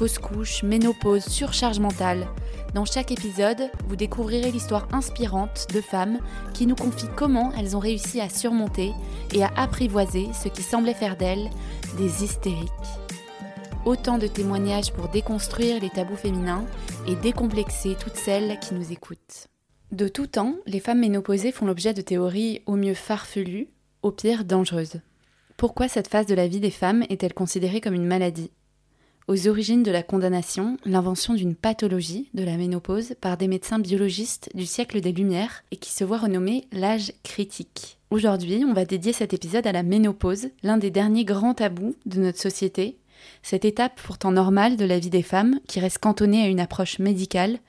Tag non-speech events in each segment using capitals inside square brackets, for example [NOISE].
fausse couche, ménopause, surcharge mentale. Dans chaque épisode, vous découvrirez l'histoire inspirante de femmes qui nous confient comment elles ont réussi à surmonter et à apprivoiser ce qui semblait faire d'elles des hystériques. Autant de témoignages pour déconstruire les tabous féminins et décomplexer toutes celles qui nous écoutent. De tout temps, les femmes ménopausées font l'objet de théories au mieux farfelues, au pire dangereuses. Pourquoi cette phase de la vie des femmes est-elle considérée comme une maladie? Aux origines de la condamnation, l'invention d'une pathologie de la ménopause par des médecins biologistes du siècle des Lumières et qui se voit renommer l'âge critique. Aujourd'hui, on va dédier cet épisode à la ménopause, l'un des derniers grands tabous de notre société, cette étape pourtant normale de la vie des femmes qui reste cantonnée à une approche médicale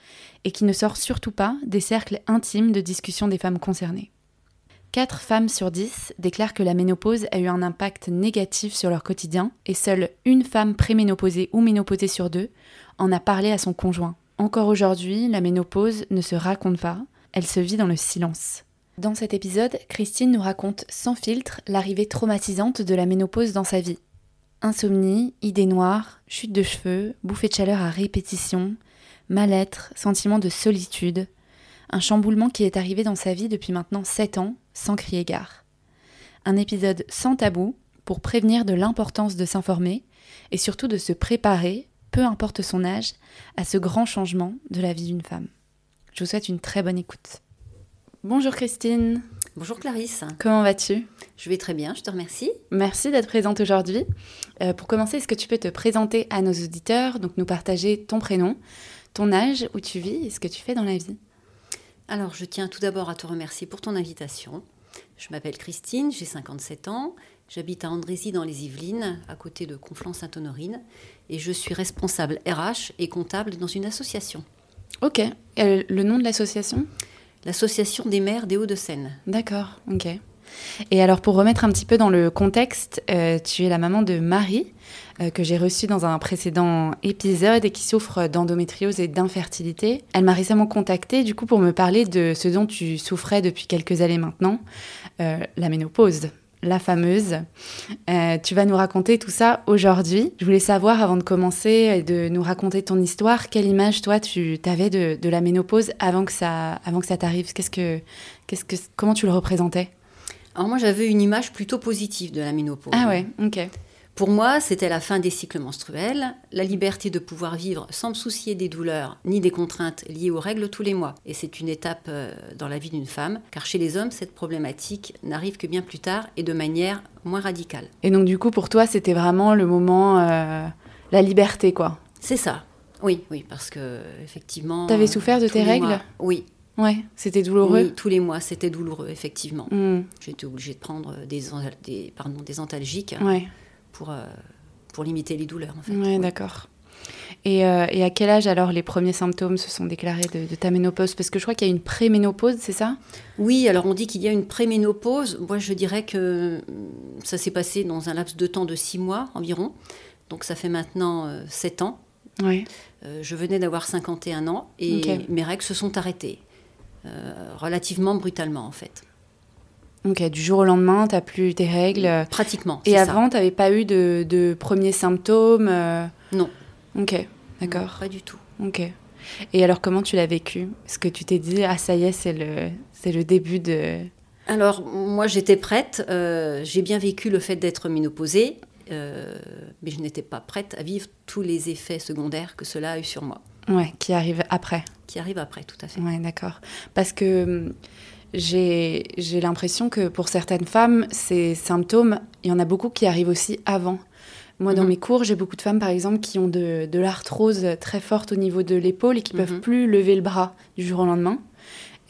et qui ne sort surtout pas des cercles intimes de discussion des femmes concernées. 4 femmes sur 10 déclarent que la ménopause a eu un impact négatif sur leur quotidien et seule une femme préménopausée ou ménopausée sur deux en a parlé à son conjoint. Encore aujourd'hui, la ménopause ne se raconte pas, elle se vit dans le silence. Dans cet épisode, Christine nous raconte sans filtre l'arrivée traumatisante de la ménopause dans sa vie. Insomnie, idées noires, chute de cheveux, bouffée de chaleur à répétition, mal-être, sentiment de solitude, un chamboulement qui est arrivé dans sa vie depuis maintenant 7 ans, sans crier gare. Un épisode sans tabou pour prévenir de l'importance de s'informer et surtout de se préparer, peu importe son âge, à ce grand changement de la vie d'une femme. Je vous souhaite une très bonne écoute. Bonjour Christine. Bonjour Clarisse. Comment vas-tu? Je vais très bien, je te remercie. Merci d'être présente aujourd'hui. Euh, pour commencer, est-ce que tu peux te présenter à nos auditeurs, donc nous partager ton prénom, ton âge, où tu vis et ce que tu fais dans la vie? Alors, je tiens tout d'abord à te remercier pour ton invitation. Je m'appelle Christine, j'ai 57 ans, j'habite à Andrézy dans les Yvelines, à côté de Conflans-Sainte-Honorine, et je suis responsable RH et comptable dans une association. Ok. Et le nom de l'association? L'association des maires des Hauts-de-Seine. D'accord, ok. Et alors pour remettre un petit peu dans le contexte, euh, tu es la maman de Marie, euh, que j'ai reçue dans un précédent épisode et qui souffre d'endométriose et d'infertilité. Elle m'a récemment contactée du coup pour me parler de ce dont tu souffrais depuis quelques années maintenant, euh, la ménopause la fameuse. tu vas nous raconter tout ça aujourd'hui. Je voulais savoir, avant de commencer, de nous raconter ton histoire, quelle image, toi, tu avais de, de, la ménopause avant que ça, avant que ça t'arrive? Qu'est-ce que, que, Comment tu le représentais? Alors moi, j'avais une image plutôt positive de la ménopause. Ah ouais, ok. Pour moi, c'était la fin des cycles menstruels, la liberté de pouvoir vivre sans me soucier des douleurs ni des contraintes liées aux règles tous les mois. Et c'est une étape euh, dans la vie d'une femme, car chez les hommes, cette problématique n'arrive que bien plus tard et de manière moins radicale. Et donc du coup, pour toi, c'était vraiment le moment, euh, la liberté, quoi. C'est ça. Oui, oui, parce que effectivement. T'avais souffert de tes règles Oui, Ouais, c'était douloureux. Oui, tous les mois, c'était douloureux, effectivement. Hmm. J'étais obligée de prendre des, des, pardon, des antalgiques ouais. pour, euh, pour limiter les douleurs, en fait. Ouais, d'accord. Et, euh, et, à quel âge alors les premiers symptômes se sont déclarés de, ta ménopause? Parce que je crois qu'il y a une préménopause, c'est ça? Oui, alors on dit qu'il y a une préménopause. Moi, je dirais que ça s'est passé dans un laps de temps de six mois environ. Donc ça fait maintenant euh, sept ans. Ouais. je venais d'avoir 51 ans et mes règles se sont arrêtées. Euh, relativement brutalement en fait. Ok, du jour au lendemain, tu n'as plus tes règles Pratiquement. Et avant, tu n'avais pas eu de, premiers symptômes euh Non. Ok, d'accord. Pas du tout. Ok. Et alors, comment tu l'as vécu? Est-ce que tu t'es dit, ah ça y est, c'est le, c'est le début de... Alors, moi, j'étais prête. Euh, j'ai bien vécu le fait d'être ménopausée, mais je n'étais pas prête à vivre tous les effets secondaires que cela a eu sur moi. Ouais, qui arrive après. Qui arrive après, tout à fait. Ouais, d'accord. Parce que hum, j'ai l'impression que pour certaines femmes, ces symptômes, il y en a beaucoup qui arrivent aussi avant. Moi, dans mhm. mes cours, j'ai beaucoup de femmes, par exemple, qui ont de, de l'arthrose très forte au niveau de l'épaule et qui ne peuvent mhm. plus lever le bras du jour au lendemain.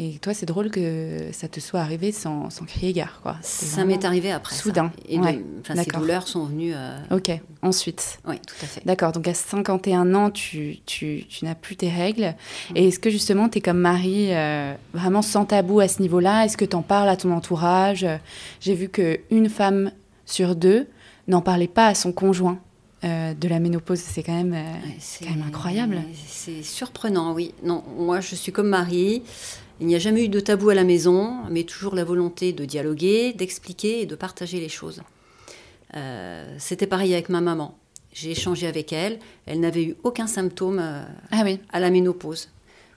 Et toi, c'est drôle que ça te soit arrivé sans, sans crier gare, quoi. Ça m'est arrivé après. Soudain. Ça. Et ouais. ces douleurs sont venues. Euh... Ok, ensuite. Oui, tout à fait. D'accord, donc à 51 ans, tu, tu, tu n'as plus tes règles. Mm. Et est-ce que justement, tu es comme Marie, euh, vraiment sans tabou à ce niveau-là? Est-ce que tu en parles à ton entourage? J'ai vu qu'une femme sur deux n'en parlait pas à son conjoint. Euh, de la ménopause, c'est quand même, ouais, quand même incroyable. C'est surprenant, oui. Non, moi, je suis comme Marie. Il n'y a jamais eu de tabou à la maison, mais toujours la volonté de dialoguer, d'expliquer et de partager les choses. Euh, C'était pareil avec ma maman. J'ai échangé avec elle. Elle n'avait eu aucun symptôme euh, ah oui. à la ménopause.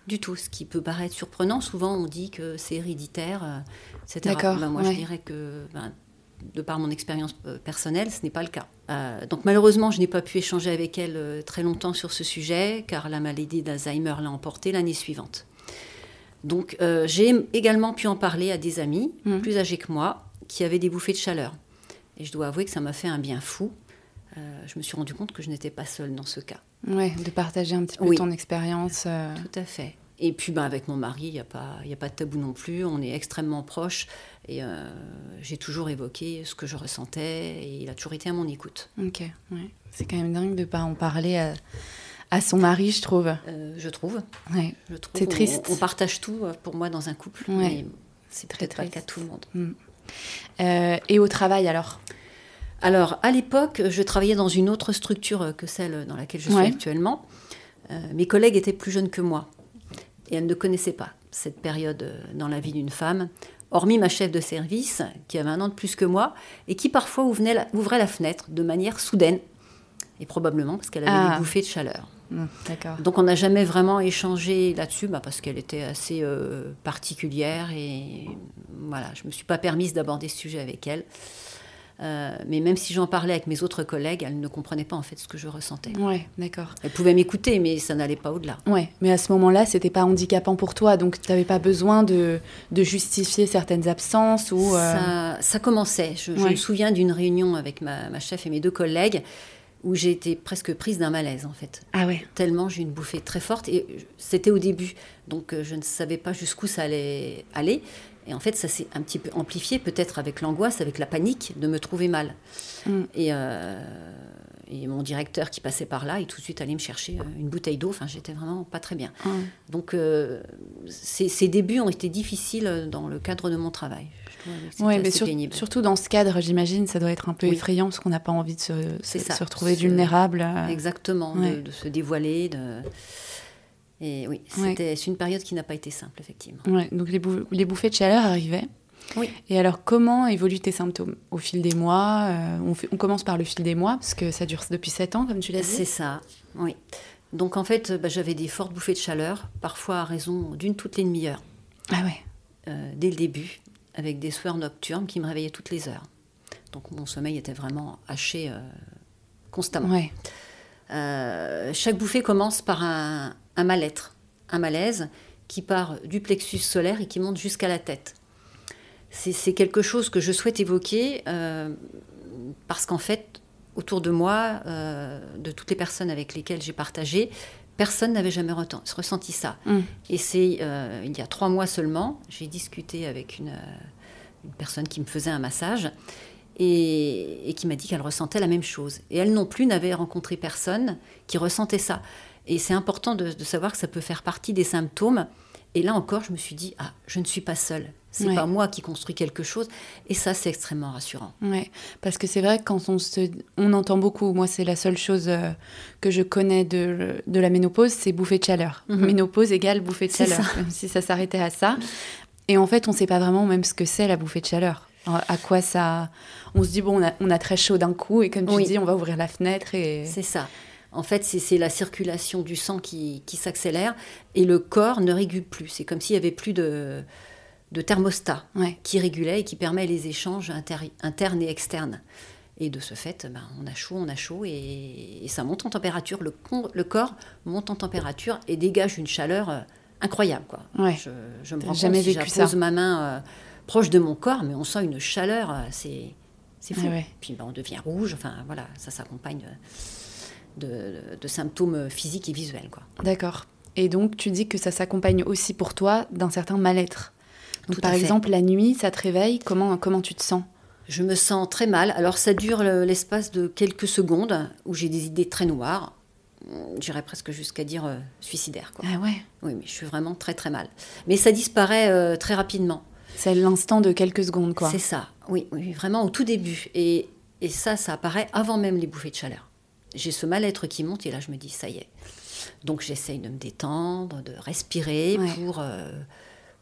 Du tout. Ce qui peut paraître surprenant. Souvent, on dit que c'est héréditaire, euh, etc. D'accord. Ben, moi, ouais. je dirais que, ben, de par mon expérience personnelle, ce n'est pas le cas. Euh, donc, malheureusement, je n'ai pas pu échanger avec elle très longtemps sur ce sujet, car la maladie d'Alzheimer l'a emportée l'année suivante. Donc, euh, j'ai également pu en parler à des amis Mhm. plus âgés que moi qui avaient des bouffées de chaleur. Et je dois avouer que ça m'a fait un bien fou. Euh, je me suis rendu compte que je n'étais pas seule dans ce cas. Ouais, de partager un petit peu Oui. ton expérience. euh, Tout à fait. Et puis ben, avec mon mari, il n'y a, pas- il y a pas de tabou non plus. On est extrêmement proches. Et euh, j'ai toujours évoqué ce que je ressentais. Et il a toujours été à mon écoute. Ok, ouais. C'est quand même dingue de ne pas en parler à, à son mari, je trouve. Euh, je trouve. Ouais. Je trouve. C'est On- triste. On, partage tout euh, pour moi dans un couple. Ouais. Mais c'est Très peut-être pas le cas triste. de tout le monde. Euh, et au travail alors? Alors, à l'époque, je travaillais dans une autre structure que celle dans laquelle je suis Ouais. actuellement. Euh, mes collègues étaient plus jeunes que moi et elles ne connaissaient pas cette période dans la vie d'une femme, hormis ma chef de service, qui avait un an de plus que moi et qui parfois ouvrait la, ouvrait la fenêtre de manière soudaine, et probablement parce qu'elle avait Ah. des bouffées de chaleur. D'accord. Donc on n'a jamais vraiment échangé là-dessus, bah, parce qu'elle était assez euh, particulière et voilà, je me suis pas permise d'aborder ce sujet avec elle. Euh, mais même si j'en parlais avec mes autres collègues, elles ne comprenaient pas en fait ce que je ressentais. Ouais, d'accord. Elles pouvaient m'écouter, mais ça n'allait pas au-delà. Ouais, mais à ce moment-là, c'était pas handicapant pour toi, donc tu n'avais pas besoin de, de justifier certaines absences ou. euh, Ça, ça commençait. Je, je me souviens d'une réunion avec ma, ma chef et mes deux collègues où j'ai été presque prise d'un malaise en fait. Ah ouais. tellement j'ai eu une bouffée très forte et c'était au début donc euh, je ne savais pas jusqu'où ça allait aller et en fait ça s'est un petit peu amplifié peut-être avec l'angoisse avec la panique de me trouver mal Mm. et, euh, et mon directeur qui passait par là est tout de suite allé me chercher euh, une bouteille d'eau enfin j'étais vraiment pas très bien donc euh, ces, ces débuts ont été difficiles dans le cadre de mon travail Ouais, mais sur- surtout dans ce cadre, j'imagine, ça doit être un peu Oui. effrayant parce qu'on n'a pas envie de se, retrouver vulnérable. euh. Exactement, de- Ouais. de, se dévoiler. De... Et oui, c'était c'est une période qui n'a pas été simple, effectivement. Ouais, donc les, bou- les bouffées de chaleur arrivaient. Oui. Et alors, comment évoluent tes symptômes? Au fil des mois euh, on, fait- on commence par le fil des mois, parce que ça dure depuis 7 ans, comme tu l'as dit. C'est ça, oui. Donc en fait, bah, j'avais des fortes bouffées de chaleur, parfois à raison d'une toutes les demi-heures, Ah ouais. euh, dès le début, avec des sueurs nocturnes qui me réveillaient toutes les heures. Donc mon sommeil était vraiment haché euh, constamment. Ouais. Euh, chaque bouffée commence par un, un mal-être, un malaise qui part du plexus solaire et qui monte jusqu'à la tête. C'est quelque chose que je souhaite évoquer euh, parce qu'en fait, autour de moi, de toutes les personnes avec lesquelles j'ai partagé, personne n'avait jamais ressenti ça. Mm. Et c'est euh, il y a trois mois seulement, j'ai discuté avec une, euh, une personne qui me faisait un massage et, et qui m'a dit qu'elle ressentait la même chose. Et elle non plus n'avait rencontré personne qui ressentait ça. Et c'est important de, de savoir que ça peut faire partie des symptômes. Et là encore, je me suis dit, ah, je ne suis pas seule. C'est Ouais. pas moi qui construis quelque chose. Et ça, c'est extrêmement rassurant. Ouais, parce que c'est vrai que quand on se, on entend beaucoup, moi c'est la seule chose euh, que je connais de, de la ménopause, c'est bouffée de chaleur. Mhm. Ménopause égale bouffée de chaleur, ça. comme si ça s'arrêtait à ça. Et en fait, on sait pas vraiment même ce que c'est la bouffée de chaleur. À quoi ça... On se dit, bon, on a, on a très chaud d'un coup, et comme tu Oui. dis, on va ouvrir la fenêtre et... C'est ça. En fait, c'est c'est la circulation du sang qui, qui s'accélère et le corps ne régule plus. C'est comme s'il y avait plus de, de thermostat Ouais. qui régulait et qui permet les échanges inter- internes et externes. Et de ce fait, ben, on a chaud, on a chaud et, et ça monte en température. Le, con- le corps monte en température et dégage une chaleur euh, incroyable. Quoi. Ouais. Je, je me rends jamais compte si vécu j'appose ça. ma main euh, proche de mon corps, mais on sent une chaleur, euh, c'est fou. Ah ouais. Puis ben, on devient rouge, enfin voilà, ça s'accompagne de, de- de symptômes physiques et visuels. Quoi. D'accord. Et donc, tu dis que ça s'accompagne aussi pour toi d'un certain mal-être. Donc, Tout par exemple, la nuit, ça te réveille, comment, comment tu te sens? Je me sens très mal. Alors ça dure le- l'espace de quelques secondes où j'ai des idées très noires. Hum, J'irais presque jusqu'à dire euh, suicidaire. Quoi. Ah ouais? Oui, mais je suis vraiment très très mal. Mais ça disparaît euh, très rapidement. C'est l'instant de quelques secondes, quoi. C'est ça, oui, oui, vraiment au tout début. Et, et ça, ça apparaît avant même les bouffées de chaleur. J'ai ce mal-être qui monte et là je me dis, ça y est. Donc j'essaye de me détendre, de respirer Ouais. pour, euh,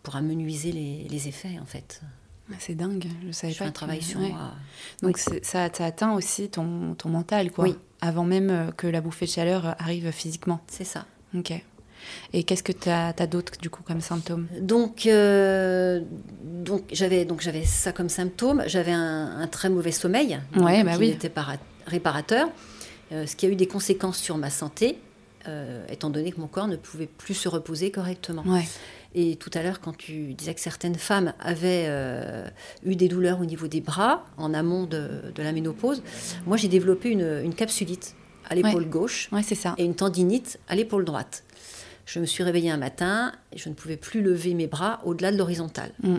pour amenuiser les, les effets en fait. Ah, C'est dingue, je savais Je fais pas. un que- travail sur ouais. moi. Donc ça, ça atteint aussi ton, ton mental, quoi. Oui. Avant même euh, que la bouffée de chaleur euh, arrive physiquement. C'est ça. Ok. Et qu'est-ce que tu as, d'autre, du coup, comme symptômes Donc, euh, donc j'avais ça comme symptôme. J'avais un, un très mauvais sommeil, Ouais, donc, bah qui oui. n'était pas ra- réparateur, euh, ce qui a eu des conséquences sur ma santé, euh, étant donné que mon corps ne pouvait plus se reposer correctement. Ouais. Et tout à l'heure, quand tu disais que certaines femmes avaient euh, eu des douleurs au niveau des bras en amont de, de la ménopause, moi j'ai développé une, une capsulite à l'épaule Ouais. gauche Ouais, c'est ça. et une tendinite à l'épaule droite. Je me suis réveillée un matin et je ne pouvais plus lever mes bras au-delà de l'horizontale. Mm.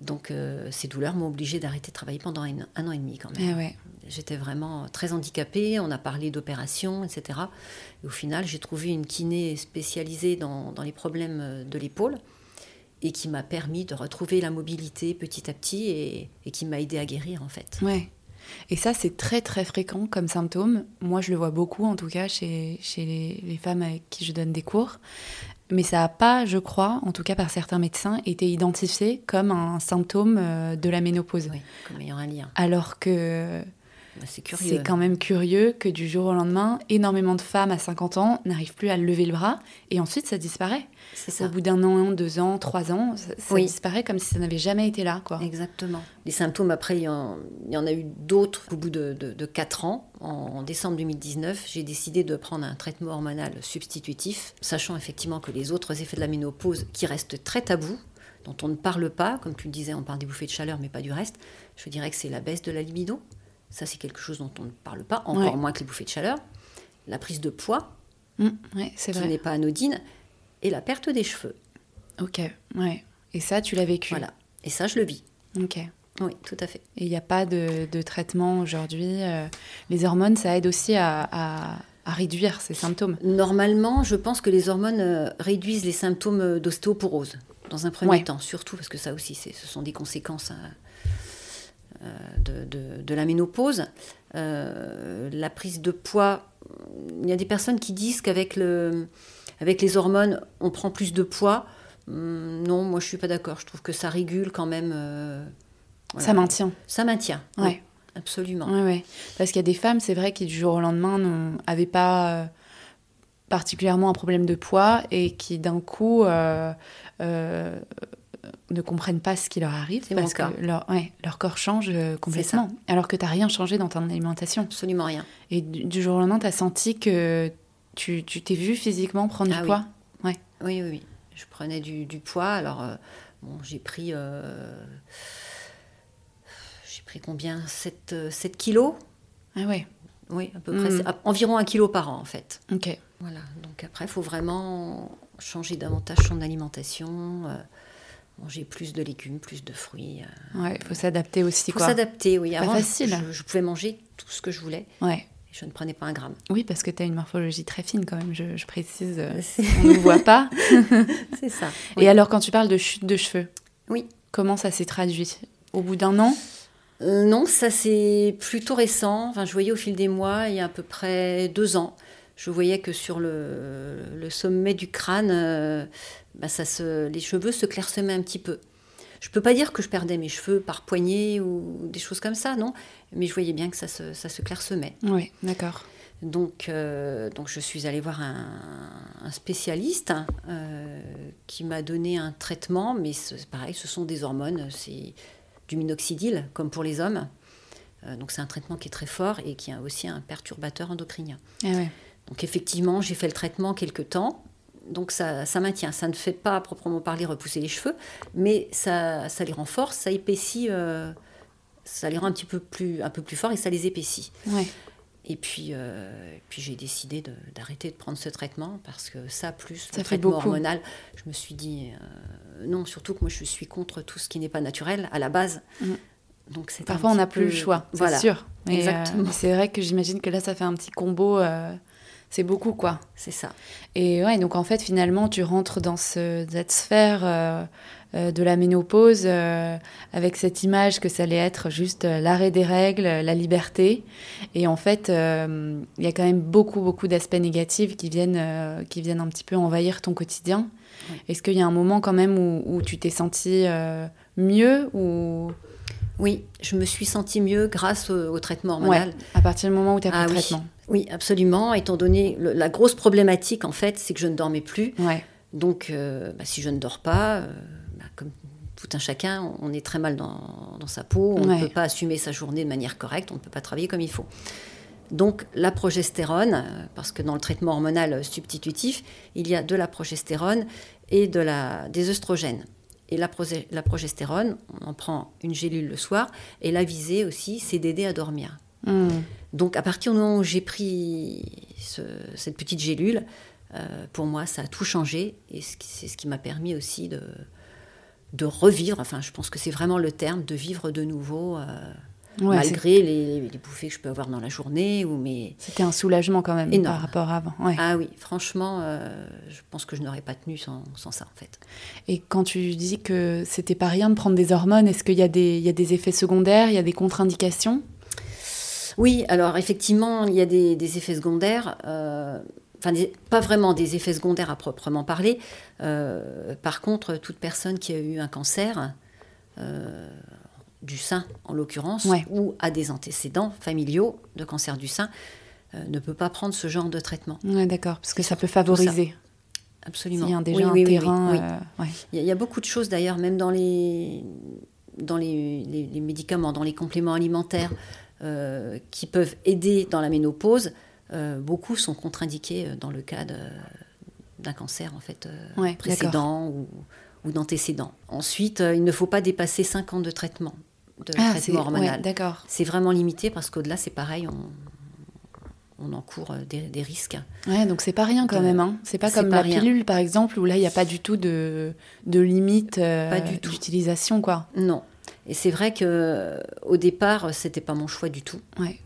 Donc euh, ces douleurs m'ont obligée d'arrêter de travailler pendant un, un an et demi quand même. Eh ouais. J'étais vraiment très handicapée, on a parlé d'opérations, etc. Et au final, j'ai trouvé une kiné spécialisée dans, dans les problèmes euh, de l'épaule et qui m'a permis de retrouver la mobilité petit à petit et, et qui m'a aidé à guérir en fait. Ouais. Et ça, c'est très très fréquent comme symptôme. Moi, je le vois beaucoup, en tout cas, chez, chez les, les femmes avec qui je donne des cours. Mais ça n'a pas, je crois, en tout cas par certains médecins, été identifié comme un symptôme euh, de la ménopause. Oui, comme ayant un lien. Alors que C'est curieux. c'est quand même curieux que du jour au lendemain, énormément de femmes à 50 ans n'arrivent plus à lever le bras et ensuite ça disparaît. C'est Au ça. bout d'un an, deux ans, trois ans, ça, ça Oui. disparaît comme si ça n'avait jamais été là. Quoi. Exactement. Les symptômes, après, il y en, il y en a eu d'autres au bout de, de, de 4 ans. En, en décembre 2019, j'ai décidé de prendre un traitement hormonal substitutif, sachant effectivement que les autres effets de la ménopause, qui restent très tabous, dont on ne parle pas, comme tu le disais, on parle des bouffées de chaleur, mais pas du reste, je dirais que c'est la baisse de la libido. Ça, c'est quelque chose dont on ne parle pas, encore Ouais. moins que les bouffées de chaleur. La prise de poids, Mm, ouais, c'est qui vrai. n'est pas anodine, et la perte des cheveux. Ok, ouais. Et ça, tu l'as vécu. Voilà. Et ça, je le vis. Ok. Oui, tout à fait. Et il n'y a pas de, de traitement aujourd'hui. euh, les hormones, ça aide aussi à, à- à réduire ces symptômes. Normalement, je pense que les hormones euh, réduisent les symptômes d'ostéoporose, dans un premier Ouais. temps, surtout parce que ça aussi, ce sont des conséquences euh, de, de- de la ménopause. Euh, la prise de poids, il y a des personnes qui disent qu'avec le, avec les hormones, on prend plus de poids. Hum, non, moi je suis pas d'accord. Je trouve que ça régule quand même. euh, voilà. Ça maintient. Ça maintient. oui, Ouais. absolument. Ouais, ouais. Parce qu'il y a des femmes, c'est vrai, qui du jour au lendemain n'avaient pas euh, particulièrement un problème de poids et qui d'un coup euh, euh, ne comprennent pas ce qui leur arrive C'est parce que leur, ouais, leur corps change euh, complètement. Alors que tu n'as rien changé dans ton alimentation. Absolument rien. Et du, du jour au lendemain, tu as senti que tu t'es vu physiquement prendre Ah du oui. poids. Ouais. Oui, oui, oui. Je prenais du, du poids. Alors, euh, bon, j'ai pris. euh, j'ai pris combien? 7, euh, 7 kilos Ah ouais. Oui, à peu près. À- environ un kilo par an, en fait. Ok. Voilà. Donc, après, il faut vraiment changer davantage son alimentation. euh, manger plus de légumes, plus de fruits. euh. Ouais, il faut s'adapter aussi. Il faut s'adapter, oui. Pas Avant, facile. Je, je pouvais manger tout ce que je voulais. Ouais. Et je ne prenais pas un gramme. Oui, parce que tu as une morphologie très fine quand même, je, je précise. euh, [LAUGHS] on ne voit pas. [LAUGHS] c'est ça. Et alors, quand tu parles de chute de cheveux, Oui. comment ça s'est traduit? Au bout d'un an? Euh, non, ça c'est plutôt récent. Enfin, je voyais au fil des mois, il y a à peu près deux ans, je voyais que sur le, le sommet du crâne, euh, bah, ça se, les cheveux se clairsemaient un petit peu. Je peux pas dire que je perdais mes cheveux par poignée ou des choses comme ça, non. Mais je voyais bien que ça se, ça se clairsemait. Oui, d'accord. Donc, euh, donc je suis allée voir un, un spécialiste hein, euh, qui m'a donné un traitement, mais pareil, ce sont des hormones, c'est du minoxidil comme pour les hommes. Euh, donc c'est un traitement qui est très fort et qui a aussi un perturbateur endocrinien. Ah ouais. Donc effectivement, j'ai fait le traitement quelque temps. Donc ça, ça maintient, ça ne fait pas à proprement parler repousser les cheveux, mais ça, ça les renforce, ça épaissit, euh, ça les rend un petit peu plus, un peu plus forts et ça les épaissit. Ouais. Et puis, euh, puis j'ai décidé d'arrêter de, prendre ce traitement parce que ça, plus Ça le fait traitement beaucoup. hormonal, je me suis dit euh, non, surtout que moi je suis contre tout ce qui n'est pas naturel à la base. Mm. Donc Parfois, on n'a plus le choix, c'est Voilà, sûr. Exactement. c'est vrai que j'imagine que là, ça fait un petit combo. C'est beaucoup, quoi. c'est ça. Et ouais, donc en fait, finalement, tu rentres dans ce- cette sphère euh, euh, de la ménopause euh, avec cette image que ça allait être juste l'arrêt des règles, la liberté. Et en fait, euh, il y a quand même beaucoup, beaucoup d'aspects négatifs qui viennent, qui viennent un petit peu envahir ton quotidien. Oui. Est-ce qu'il y a un moment quand même où, où tu t'es senti euh, mieux ou? Oui, je me suis sentie mieux grâce au, au traitement hormonal. ouais, à partir du moment où tu as pris Ah le oui. traitement Oui, absolument. Étant donné le- la grosse problématique, en fait, c'est que je ne dormais plus. Ouais, Donc, euh, bah, si je ne dors pas, euh, bah, comme tout un chacun, on est très mal dans, dans sa peau. On Ouais. ne peut pas assumer sa journée de manière correcte. On ne peut pas travailler comme il faut. Donc, la progestérone, euh, parce que dans le traitement hormonal substitutif, il y a de la progestérone et de la, des œstrogènes. Et la, la progestérone, on en prend une gélule le soir. Et la visée aussi, c'est d'aider à dormir. Hmm. Donc à partir du moment où j'ai pris ce- cette petite gélule, euh, pour moi ça a tout changé et c'est ce qui m'a permis aussi de, de revivre, enfin je pense que c'est vraiment le terme, de vivre de nouveau euh, Ouais, malgré les, les bouffées que je peux avoir dans la journée ou mes... c'était un soulagement quand même Énorme. par rapport à avant. Ouais. Ah oui, franchement, euh, je pense que je n'aurais pas tenu sans, sans ça en fait. Et quand tu dis que c'était pas rien de prendre des hormones, est-ce qu'il y, a des- il y a des effets secondaires, il y a des contre-indications? Oui, alors effectivement, il y a des, des effets secondaires. euh, Enfin, des- pas vraiment des effets secondaires à proprement parler. Euh, par contre, toute personne qui a eu un cancer, euh, du sein en l'occurrence, Ouais. ou a des antécédents familiaux de cancer du sein, ne peut pas prendre ce genre de traitement. Ouais, d'accord, parce que ça peut ça. favoriser. Absolument. S'il y a déjà Oui, un oui, terrain. oui. ouais. Il y, a- il y a beaucoup de choses d'ailleurs, même dans les, dans les, les- les médicaments, dans les compléments alimentaires euh, qui peuvent aider dans la ménopause. euh, beaucoup sont contre-indiqués euh, dans le cas d'un cancer en fait Ouais, précédent ou, ou d'antécédent. Ensuite, il ne faut pas dépasser 5 ans de traitement, de Ah, traitement hormonal. ouais, c'est vraiment limité parce qu'au-delà, c'est pareil, on, on encourt des, des risques. Ouais, donc c'est pas rien quand De- même. Hein. C'est pas comme pas la rien. pilule, par exemple, où là, il n'y a pas du tout de, de limite euh, d'utilisation, quoi. Non. Et c'est vrai que au départ, c'était pas mon choix du tout. Ouais.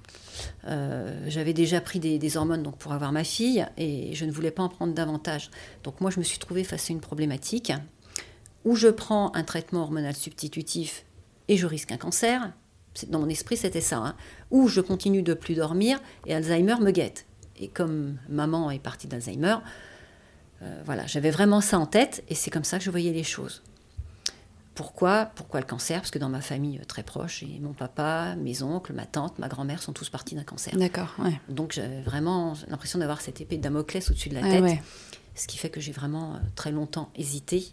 Euh, J'avais déjà pris des, des hormones donc pour avoir ma fille et je ne voulais pas en prendre davantage. Donc moi, je me suis trouvée face à une problématique où je prends un traitement hormonal substitutif et je risque un cancer. Dans mon esprit, c'était ça. hein. Ou je continue de plus dormir et Alzheimer me guette. Et comme maman est partie d'Alzheimer, euh, voilà, j'avais vraiment ça en tête et c'est comme ça que je voyais les choses. Pourquoi? Pourquoi le cancer? Parce que dans ma famille euh, très proche, et mon papa, mes oncles, ma tante, ma grand-mère sont tous partis d'un cancer. D'accord, ouais. Donc j'avais vraiment l'impression d'avoir cette épée de Damoclès au-dessus de la tête, ouais. ce qui fait que j'ai vraiment euh, très longtemps hésité.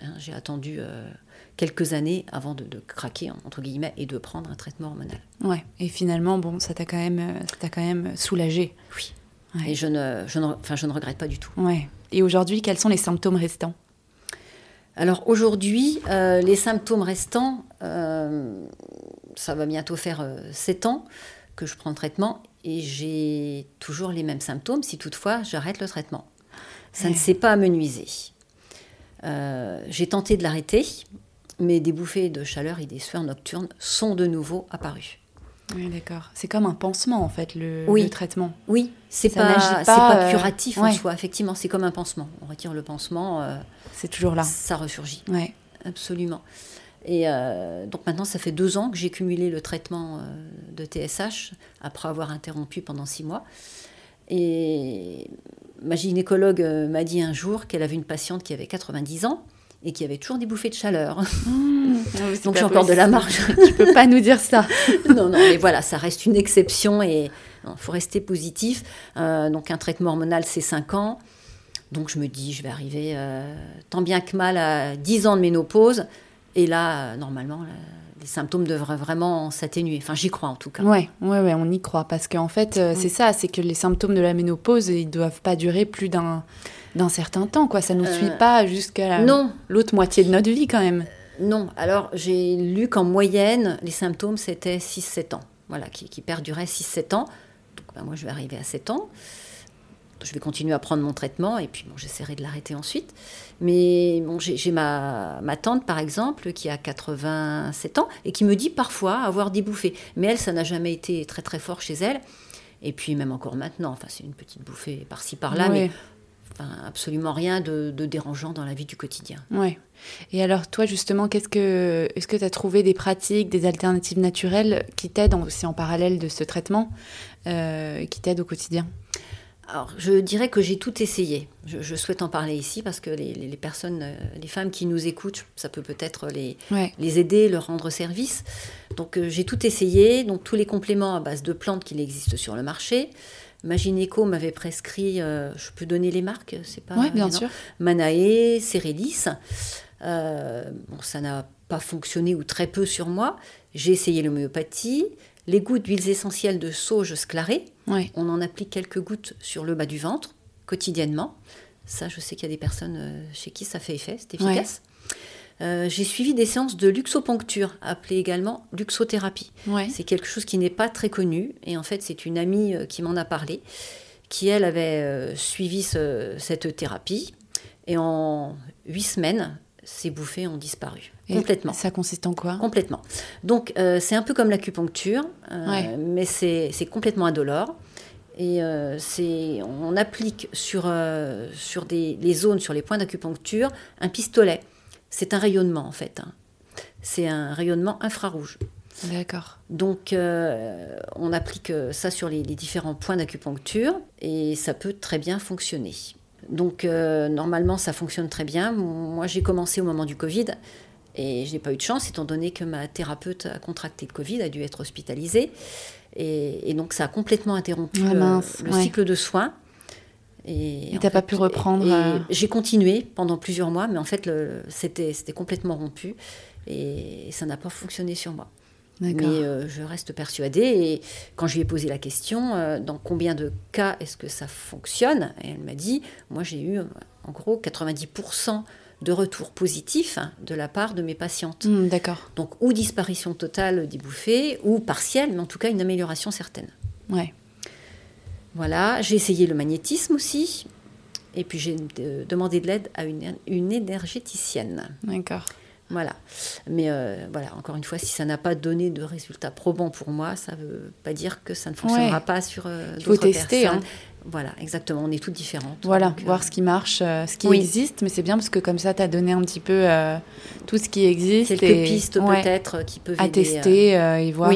Hein, j'ai attendu euh, quelques années avant de, de craquer, entre guillemets, et de prendre un traitement hormonal. Ouais. Et finalement, bon, ça t'a quand même, ça t'a quand même soulagé. Oui. Ouais. Et je ne, je, ne, enfin, je ne regrette pas du tout. Ouais. Et aujourd'hui, quels sont les symptômes restants? Alors aujourd'hui, euh, les symptômes restants, euh, ça va bientôt faire 7 ans que je prends le traitement et j'ai toujours les mêmes symptômes si toutefois j'arrête le traitement. Ça ne s'est pas amenuisé. Euh, j'ai tenté de l'arrêter, mais des bouffées de chaleur et des sueurs nocturnes sont de nouveau apparues. Oui, d'accord. C'est comme un pansement, en fait, le, Oui. le traitement. Oui, c'est pas, pas, pas euh, curatif en soi. Effectivement, c'est comme un pansement. On retire le pansement, euh, C'est toujours là. ça ressurgit. Ouais. Absolument. Et euh, donc maintenant, ça fait deux ans que j'ai cumulé le traitement de TSH après avoir interrompu pendant six mois. Et ma gynécologue m'a dit un jour qu'elle avait une patiente qui avait 90 ans et qui avait toujours des bouffées de chaleur. [LAUGHS] Donc j'ai encore de la marge. [LAUGHS] tu peux pas nous dire ça. [LAUGHS] non, non, mais voilà, ça reste une exception et il faut rester positif. Euh, donc un traitement hormonal, c'est 5 ans. Donc je me dis, je vais arriver euh, tant bien que mal à 10 ans de ménopause. Et là, euh, normalement, là, les symptômes devraient vraiment s'atténuer. Enfin, j'y crois en tout cas. Ouais, ouais, ouais, on y croit. Parce qu'en fait, c'est ça, c'est que les symptômes de la ménopause, ils doivent pas durer plus d'un d'un certain temps, quoi. Ça nous Euh, suit pas jusqu'à la- l'autre moitié de notre vie, quand même. non. Alors j'ai lu qu'en moyenne, les symptômes, c'était 6-7 ans. Voilà, qui, qui perduraient 6-7 ans. Donc bah, moi, je vais arriver à 7 ans. Je vais continuer à prendre mon traitement et puis bon, j'essaierai de l'arrêter ensuite. Mais bon, j'ai ma, ma, tante, par exemple, qui a 87 ans et qui me dit parfois avoir des bouffées. Mais elle, ça n'a jamais été très très fort chez elle. Et puis même encore maintenant, enfin, c'est une petite bouffée par-ci par-là, mais absolument rien de, dérangeant dans la vie du quotidien. Ouais. Et alors toi justement, qu'est-ce que est-ce que tu as trouvé des pratiques, des alternatives naturelles qui t'aident aussi en parallèle de ce traitement, euh, qui t'aident au quotidien? Alors, je dirais que j'ai tout essayé. Je, souhaite en parler ici parce que les, personnes, euh, les femmes qui nous écoutent, ça peut peut-être les, les aider, leur rendre service. Donc, euh, j'ai tout essayé. Donc, tous les compléments à base de plantes qu'il existe sur le marché. Ma gynéco m'avait prescrit, euh, je peux donner les marques, c'est pas. Oui, bien sûr. Manae, Cérélis. Euh, bon, ça n'a pas fonctionné ou très peu sur moi. J'ai essayé l'homéopathie, les gouttes d'huiles essentielles de sauge sclarée. On en applique quelques gouttes sur le bas du ventre quotidiennement. Ça, je sais qu'il y a des personnes euh, chez qui ça fait effet, c'est efficace. Euh, j'ai suivi des séances de luxoponcture, appelée également luxothérapie. C'est quelque chose qui n'est pas très connu, et en fait, c'est une amie euh, qui m'en a parlé, qui, elle, avait euh, suivi cette thérapie, et en huit semaines, ces bouffées ont disparu. complètement. Ça consiste en quoi? Complètement. Donc, c'est un peu comme l'acupuncture, mais c'est complètement indolore. Et on applique sur, sur des, les zones, sur les points d'acupuncture, un pistolet c'est un rayonnement en fait. Hein. C'est un rayonnement infrarouge. D'accord. Donc, euh, on applique euh, ça sur les, différents points d'acupuncture et ça peut très bien fonctionner. Donc, euh, normalement, ça fonctionne très bien. Moi, j'ai commencé au moment du Covid et je n'ai pas eu de chance étant donné que ma thérapeute a contracté le Covid, a dû être hospitalisée. Et, donc, ça a complètement interrompu ah le, cycle de soins. Et t'as pas pu reprendre euh, J'ai continué pendant plusieurs mois, mais en fait, c'était complètement rompu et ça n'a pas fonctionné sur moi. Mais euh, je reste persuadée. Et quand je lui ai posé la question, euh, dans combien de cas est-ce que ça fonctionne Et elle m'a dit, moi j'ai eu en gros 90% de retours positifs hein, de la part de mes patientes. Hmm, d'accord. Donc ou disparition totale des bouffées, ou partielle, mais en tout cas une amélioration certaine. Ouais. Voilà, j'ai essayé le magnétisme aussi. Et puis j'ai demandé de l'aide à une, une énergéticienne. D'accord. Voilà. Mais euh, voilà, encore une fois, si ça n'a pas donné de résultats probants pour moi, ça ne veut pas dire que ça ne fonctionnera pas sur euh, d'autres personnes. Il faut tester. Hein. Voilà, exactement. On est toutes différentes. Voilà, voir euh, ce qui marche, ce qui existe. Mais c'est bien parce que comme ça, tu as donné un petit peu tout ce qui existe. Quelques pistes peut-être qui peuvent À tester et voir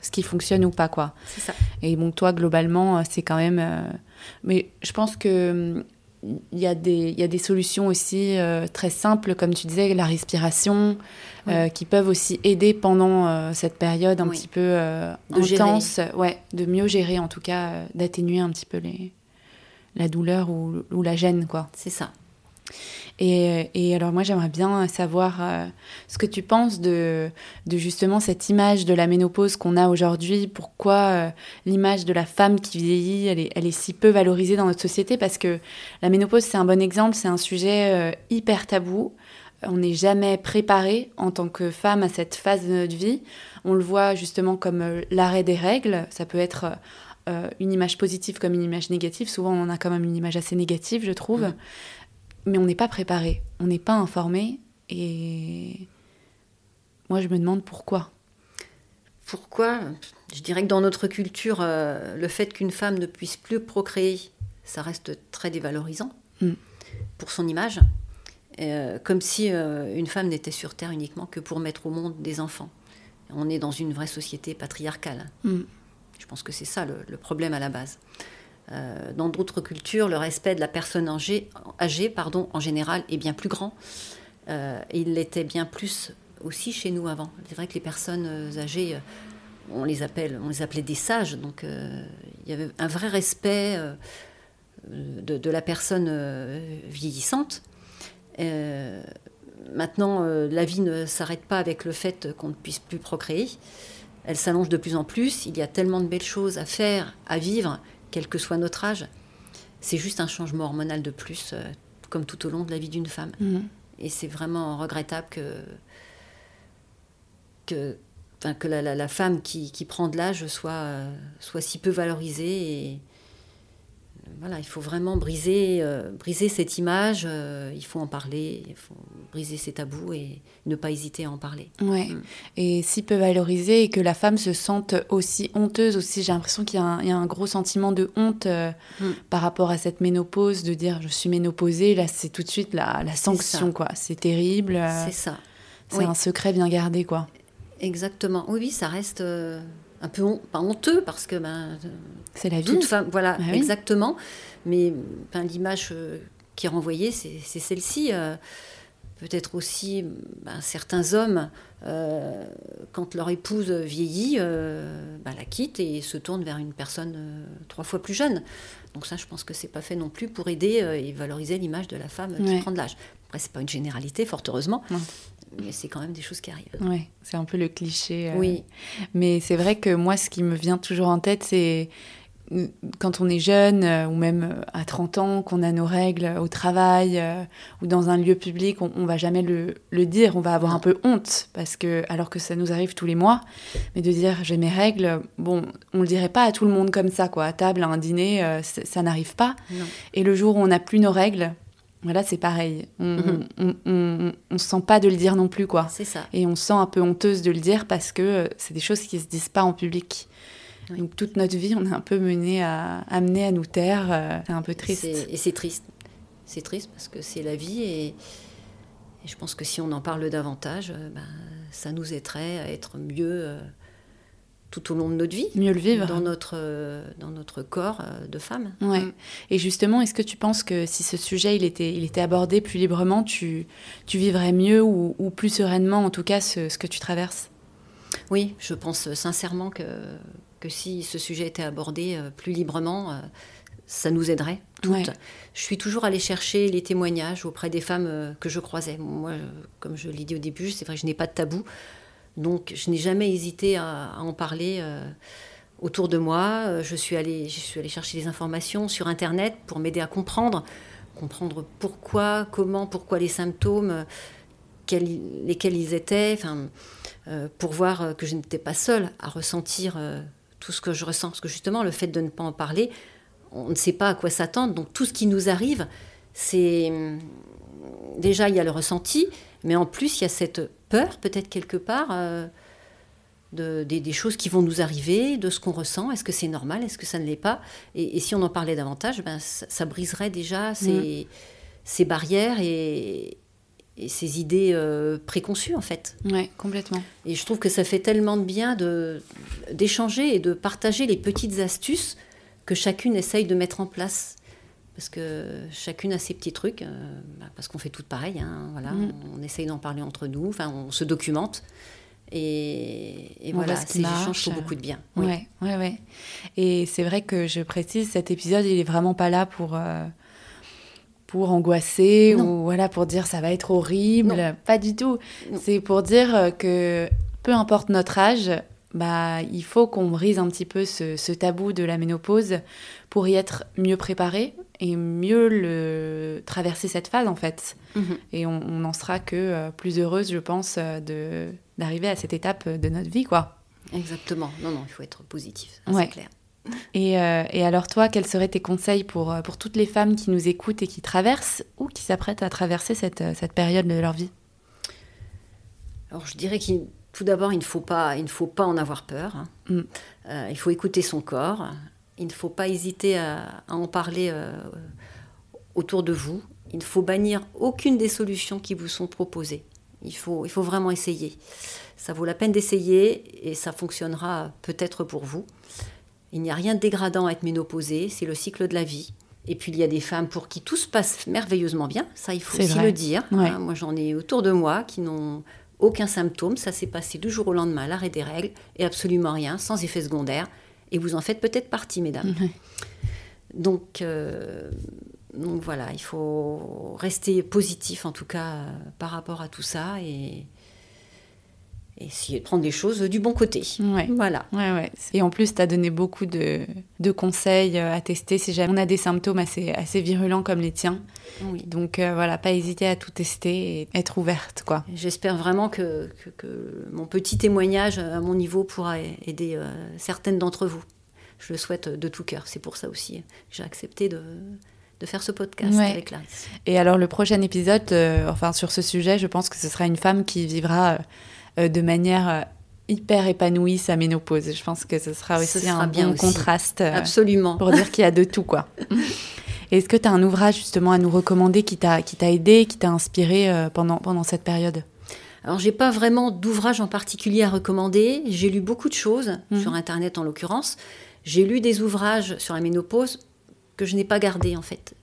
ce qui fonctionne ou pas, quoi. C'est ça. Et bon, toi, globalement, c'est quand même... mais je pense que hum, il y, a des, il y a des solutions aussi euh, très simples, comme tu disais, la respiration, euh, qui peuvent aussi aider pendant euh, cette période un petit peu intense, ouais, de mieux gérer en tout cas, d'atténuer un petit peu les, la douleur ou, ou la gêne, quoi. C'est ça. Et, et, alors moi j'aimerais bien savoir ce que tu penses de, justement cette image de la ménopause qu'on a aujourd'hui. Pourquoi l'image de la femme qui vieillit, elle est, si peu valorisée dans notre société? Parce que la ménopause c'est un bon exemple, c'est un sujet hyper tabou. On n'est jamais préparé en tant que femme à cette phase de notre vie. On le voit justement comme l'arrêt des règles. Ça peut être une image positive comme une image négative. Souvent on a quand même une image assez négative je trouve. Mais on n'est pas préparé, on n'est pas informé. Et moi, je me demande pourquoi. Pourquoi? Je dirais que dans notre culture, euh, le fait qu'une femme ne puisse plus procréer, ça reste très dévalorisant mm. pour son image. Euh, comme si euh, une femme n'était sur Terre uniquement que pour mettre au monde des enfants. On est dans une vraie société patriarcale. Mm. Je pense que c'est ça le, problème à la base. Euh, dans d'autres cultures, le respect de la personne âgée, âgée pardon, en général est bien plus grand. Euh, il l'était bien plus aussi chez nous avant. C'est vrai que les personnes euh, âgées, on les, appelle, on les appelait des sages, donc il y avait un vrai respect de, la personne vieillissante. maintenant, la vie ne s'arrête pas avec le fait qu'on ne puisse plus procréer. Elle s'allonge de plus en plus. Il y a tellement de belles choses à faire, à vivre, quel que soit notre âge. C'est juste un changement hormonal de plus, euh, comme tout au long de la vie d'une femme. Mhm. Et c'est vraiment regrettable que, que que la, femme qui, prend de l'âge soit, soit si peu valorisée et, voilà, il faut vraiment briser, euh, briser cette image, euh, il faut en parler, il faut briser ces tabous et ne pas hésiter à en parler. Ouais. Mm. Et si peu valoriser et que la femme se sente aussi honteuse aussi, j'ai l'impression qu'il y, a un gros sentiment de honte euh, mm. par rapport à cette ménopause, de dire je suis ménopausée, là c'est tout de suite la, la sanction, quoi. C'est terrible. C'est ça. C'est un secret bien gardé, quoi. Exactement. Oui, oui, ça reste un peu pas honteux parce que ben, c'est la vie. voilà, ah exactement. Mais l'image euh, qui est renvoyée, c'est celle-ci. Euh, peut-être aussi ben, certains hommes, euh, quand leur épouse vieillit, ben, la quittent et se tournent vers une personne trois fois plus jeune. Donc ça, je pense que c'est pas fait non plus pour aider et valoriser l'image de la femme qui prend de l'âge. Après, c'est pas une généralité, fort heureusement mais c'est quand même des choses qui arrivent. Oui, c'est un peu le cliché. Euh. Oui. Mais c'est vrai que moi, ce qui me vient toujours en tête, c'est euh, quand on est jeune, euh, ou même à 30 ans, qu'on a nos règles au travail ou dans un lieu public, on, ne va jamais le, le, dire, on va avoir un peu honte, parce que, alors que ça nous arrive tous les mois, mais de dire j'ai mes règles, bon, on le dirait pas à tout le monde comme ça, quoi. À table, à un dîner, ça n'arrive pas. Et le jour où on n'a plus nos règles, voilà, c'est pareil. On ne mhm. sent pas de le dire non plus, quoi. C'est ça. Et on se sent un peu honteuse de le dire parce que euh, c'est des choses qui ne se disent pas en public. Donc toute notre vie, on est un peu mené à amener à nous taire. Euh, c'est un peu triste. Et c'est triste. C'est triste parce que c'est la vie et, je pense que si on en parle davantage, euh, ben, ça nous aiderait à être mieux tout au long de notre vie. Mieux le vivre. Dans notre, euh, dans notre corps euh, de femme. Ouais. Mm. Et justement, est-ce que tu penses que si ce sujet il était, il était abordé plus librement, tu, tu vivrais mieux ou, plus sereinement, en tout cas, ce, ce, que tu traverses? Oui, je pense sincèrement que, que si ce sujet était abordé euh, plus librement, ça nous aiderait toutes. Je suis toujours allée chercher les témoignages auprès des femmes que je croisais. Moi, comme je l'ai dit au début, c'est vrai que je n'ai pas de tabou. Donc je n'ai jamais hésité à, en parler euh, autour de moi. Euh, je suis, allée, je suis allée chercher des informations sur Internet pour m'aider à comprendre, comprendre pourquoi, comment, pourquoi les symptômes, lesquels ils étaient, enfin, euh, pour voir que je n'étais pas seule à ressentir tout ce que je ressens. Parce que justement, le fait de ne pas en parler, on ne sait pas à quoi s'attendre. Donc tout ce qui nous arrive, c'est déjà il y a le ressenti, mais en plus, il y a cette peur, peut-être quelque part, euh, de, des, choses qui vont nous arriver, de ce qu'on ressent. Est-ce que c'est normal? Est-ce que ça ne l'est pas? Et, si on en parlait davantage, ben, ça, briserait déjà ces, ces barrières et, ces idées euh, préconçues, en fait. Oui, complètement. Et je trouve que ça fait tellement de bien d'échanger et de partager les petites astuces que chacune essaye de mettre en place parce que chacune a ses petits trucs, euh, bah, parce qu'on fait tout pareil, hein, voilà, mm. on, essaye d'en parler entre nous, enfin on se documente. Et, voilà, ces échanges font beaucoup de bien. Oui. Ouais, ouais, ouais. Et c'est vrai que je précise, cet épisode, il est vraiment pas là pour, euh, pour angoisser ou voilà, pour dire ça va être horrible. Pas du tout. C'est pour dire que peu importe notre âge, bah, il faut qu'on brise un petit peu ce, ce, tabou de la ménopause pour y être mieux préparé, et mieux le, traverser cette phase en fait. Mhm. Et on n'en sera que euh, plus heureuse, je pense, euh, de, d'arriver à cette étape de notre vie, quoi. Exactement. Non, non, il faut être positif, c'est clair. Et, euh, et, alors toi, quels seraient tes conseils pour, pour toutes les femmes qui nous écoutent et qui traversent ou qui s'apprêtent à traverser cette, cette période de leur vie? Alors je dirais qu'il tout d'abord, il ne faut pas, il ne faut pas en avoir peur. Hein. Mm. il faut écouter son corps il ne faut pas hésiter à, en parler euh, autour de vous. Il ne faut bannir aucune des solutions qui vous sont proposées. Il faut, il faut vraiment essayer. Ça vaut la peine d'essayer et ça fonctionnera peut-être pour vous. Il n'y a rien de dégradant à être ménopausée, c'est le cycle de la vie. Et puis il y a des femmes pour qui tout se passe merveilleusement bien, ça il faut aussi le dire. Hein, moi j'en ai autour de moi qui n'ont aucun symptôme, ça s'est passé du jour au lendemain, l'arrêt des règles, et absolument rien, sans effet secondaire et vous en faites peut-être partie, mesdames. Donc, euh, donc voilà, il faut rester positif en tout cas euh, par rapport à tout ça et, essayer de prendre des choses du bon côté. Ouais. Voilà. Ouais, ouais. Et en plus, tu as donné beaucoup de, de conseils euh, à tester si jamais on a des symptômes assez, assez virulents comme les tiens. Oui. Donc euh, voilà, pas hésiter à tout tester et être ouverte, quoi. J'espère vraiment que, que- que mon petit témoignage à mon niveau pourra aider euh, certaines d'entre vous. Je le souhaite de tout cœur. C'est pour ça aussi que j'ai accepté de, de faire ce podcast Ouais. avec Clarisse. Et alors le prochain épisode, euh, enfin sur ce sujet, je pense que ce sera une femme qui vivra de manière euh, hyper épanouie sa ménopause. Je pense que ce sera Ce aussi sera un bien bon aussi. contraste euh, Absolument. pour dire qu'il y a de tout, quoi. [LAUGHS] Est-ce que tu as un ouvrage justement à nous recommander qui t'a qui t'a aidé, qui t'a inspiré euh, pendant, pendant cette période? Alors, j'ai pas vraiment d'ouvrage en particulier à recommander. J'ai lu beaucoup de choses, Mhm. sur Internet en l'occurrence. J'ai lu des ouvrages sur la ménopause que je n'ai pas gardés, en fait.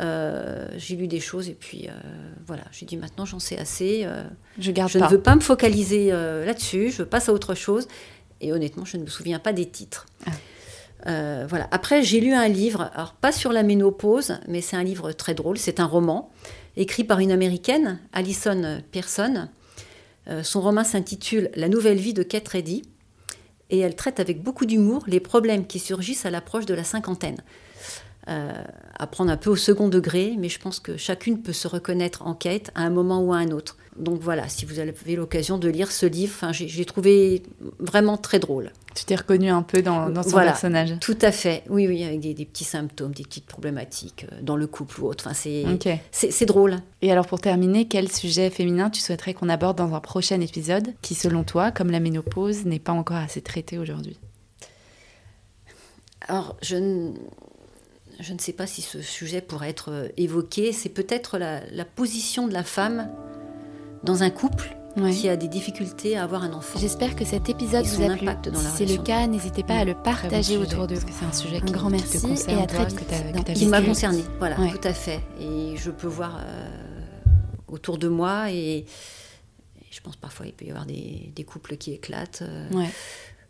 Euh, j'ai lu des choses et puis euh, voilà, j'ai dit maintenant j'en sais assez. euh, Je garde je pas. ne veux pas me focaliser là-dessus, je passe à autre chose. Et honnêtement, je ne me souviens pas des titres. Ah. Voilà. Après, j'ai lu un livre, alors pas sur la ménopause, mais c'est un livre très drôle. C'est un roman écrit par une américaine, Alison Pearson. Son roman s'intitule La nouvelle vie de Kate Reddy et elle traite avec beaucoup d'humour les problèmes qui surgissent à l'approche de la cinquantaine. Euh, à prendre un peu au second degré, mais je pense que chacune peut se reconnaître en Kate à un moment ou à un autre. Donc voilà, si vous avez l'occasion de lire ce livre, enfin, j'ai trouvé vraiment très drôle. Tu t'es reconnue un peu dans, dans son Voilà. personnage. Tout à fait, oui, oui, avec des, des petits symptômes, des petites problématiques euh, dans le couple ou autre. Enfin, c'est drôle. Et alors pour terminer, quel sujet féminin tu souhaiterais qu'on aborde dans un prochain épisode qui, selon toi, comme la ménopause, n'est pas encore assez traité aujourd'hui? Alors, je ne, je ne sais pas si ce sujet pourrait être euh, évoqué. C'est peut-être la, la position de la femme dans un couple qui a des difficultés à avoir un enfant. J'espère que cet épisode vous a plu. impact dans la Si c'est le cas, n'hésitez pas à le Très bon partager autour de vous. C'est un sujet Un qui, grand merci te et à très vite. qui m'a vécu. concernée, voilà, Ouais. tout à fait. Et je peux voir euh, autour de moi et, et je pense parfois il peut y avoir des, des couples qui éclatent. euh, Ouais.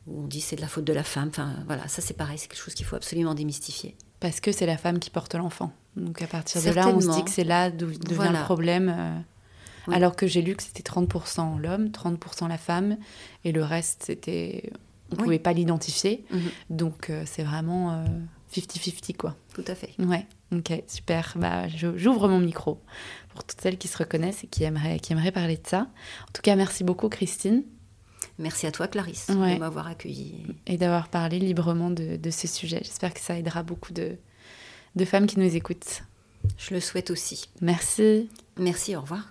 Où on dit c'est de la faute de la femme. Enfin voilà, ça c'est pareil, c'est quelque chose qu'il faut absolument démystifier. Parce que c'est la femme qui porte l'enfant. Donc à partir de là, on se dit que c'est là d'où devient Voilà. le problème. euh, Oui. Alors que j'ai lu que c'était 30% l'homme, 30% la femme, et le reste, c'était... On ne Oui. pouvait pas l'identifier. Mhm. Donc euh, c'est vraiment euh, 50-50, quoi. Tout à fait. Ouais, ok, super. Bah, j'ouvre mon micro pour toutes celles qui se reconnaissent et qui aimeraient, qui aimeraient parler de ça. En tout cas, merci beaucoup, Christine, Merci à toi Clarisse Ouais. de m'avoir accueillie. et d'avoir parlé librement de, de ce sujet. J'espère que ça aidera beaucoup de, de femmes qui nous écoutent. Je le souhaite aussi. Merci. Merci, au revoir.